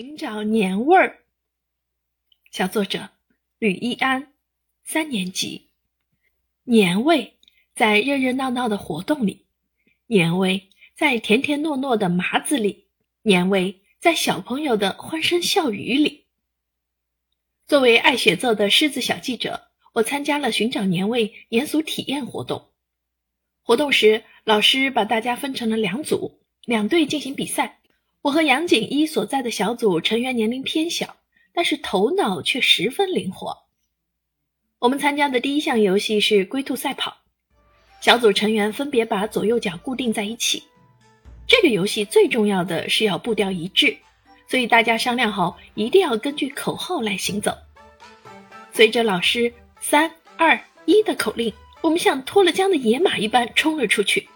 寻找年味儿。小作者吕一安，三年级。年味在热热闹闹的活动里，年味在甜甜糯糯的麻子里，年味在小朋友的欢声笑语里。作为爱写作的狮子小记者，我参加了寻找年味年俗体验活动。活动时，老师把大家分成了两组，两队进行比赛。我和杨锦一所在的小组成员年龄偏小，但是头脑却十分灵活。我们参加的第一项游戏是龟兔赛跑，小组成员分别把左右脚固定在一起。这个游戏最重要的是要步调一致，所以大家商量好一定要根据口号来行走。随着老师“三二一”的口令，我们像脱了缰的野马一般冲了出去。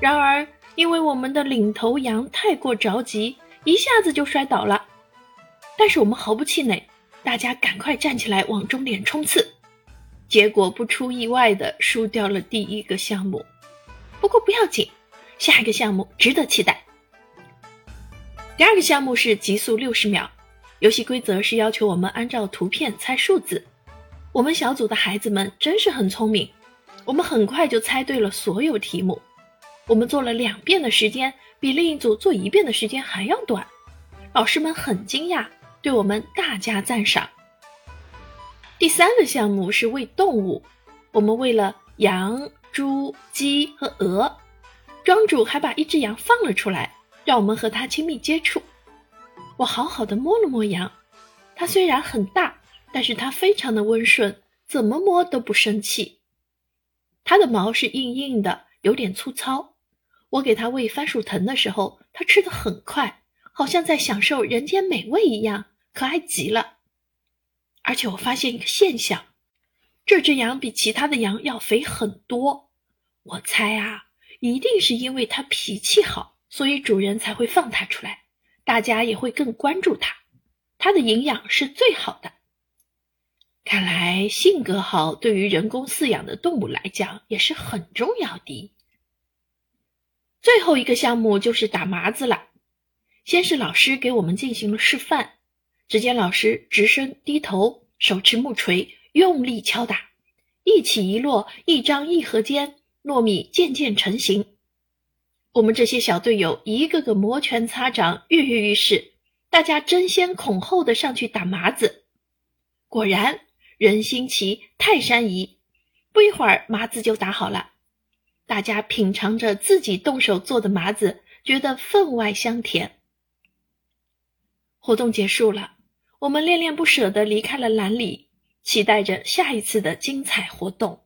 然而，因为我们的领头羊太过着急，一下子就摔倒了。但是我们毫不气馁，大家赶快站起来往终点冲刺。结果不出意外的输掉了第一个项目。不过不要紧，下一个项目值得期待。第二个项目是极速六十秒，游戏规则是要求我们按照图片猜数字。我们小组的孩子们真是很聪明，我们很快就猜对了所有题目。我们做了两遍的时间，比另一组做一遍的时间还要短。老师们很惊讶，对我们大加赞赏。第三个项目是喂动物，我们喂了羊、猪、鸡和鹅。庄主还把一只羊放了出来，让我们和它亲密接触。我好好的摸了摸羊，它虽然很大，但是它非常的温顺，怎么摸都不生气。它的毛是硬硬的，有点粗糙。我给它喂番薯藤的时候，它吃的很快，好像在享受人间美味一样，可爱极了。而且我发现一个现象，这只羊比其他的羊要肥很多。我猜啊，一定是因为它脾气好，所以主人才会放它出来，大家也会更关注它。它的营养是最好的。看来性格好对于人工饲养的动物来讲也是很重要的。最后一个项目就是打麻子了。先是老师给我们进行了示范，只见老师直身低头，手持木锤，用力敲打，一起一落，一张一合间，糯米渐渐成型。我们这些小队友一个个摩拳擦掌，跃跃欲试，大家争先恐后的上去打麻子。果然，人心齐，泰山移，不一会儿麻子就打好了。大家品尝着自己动手做的麻子，觉得分外香甜。活动结束了，我们恋恋不舍地离开了兰里，期待着下一次的精彩活动。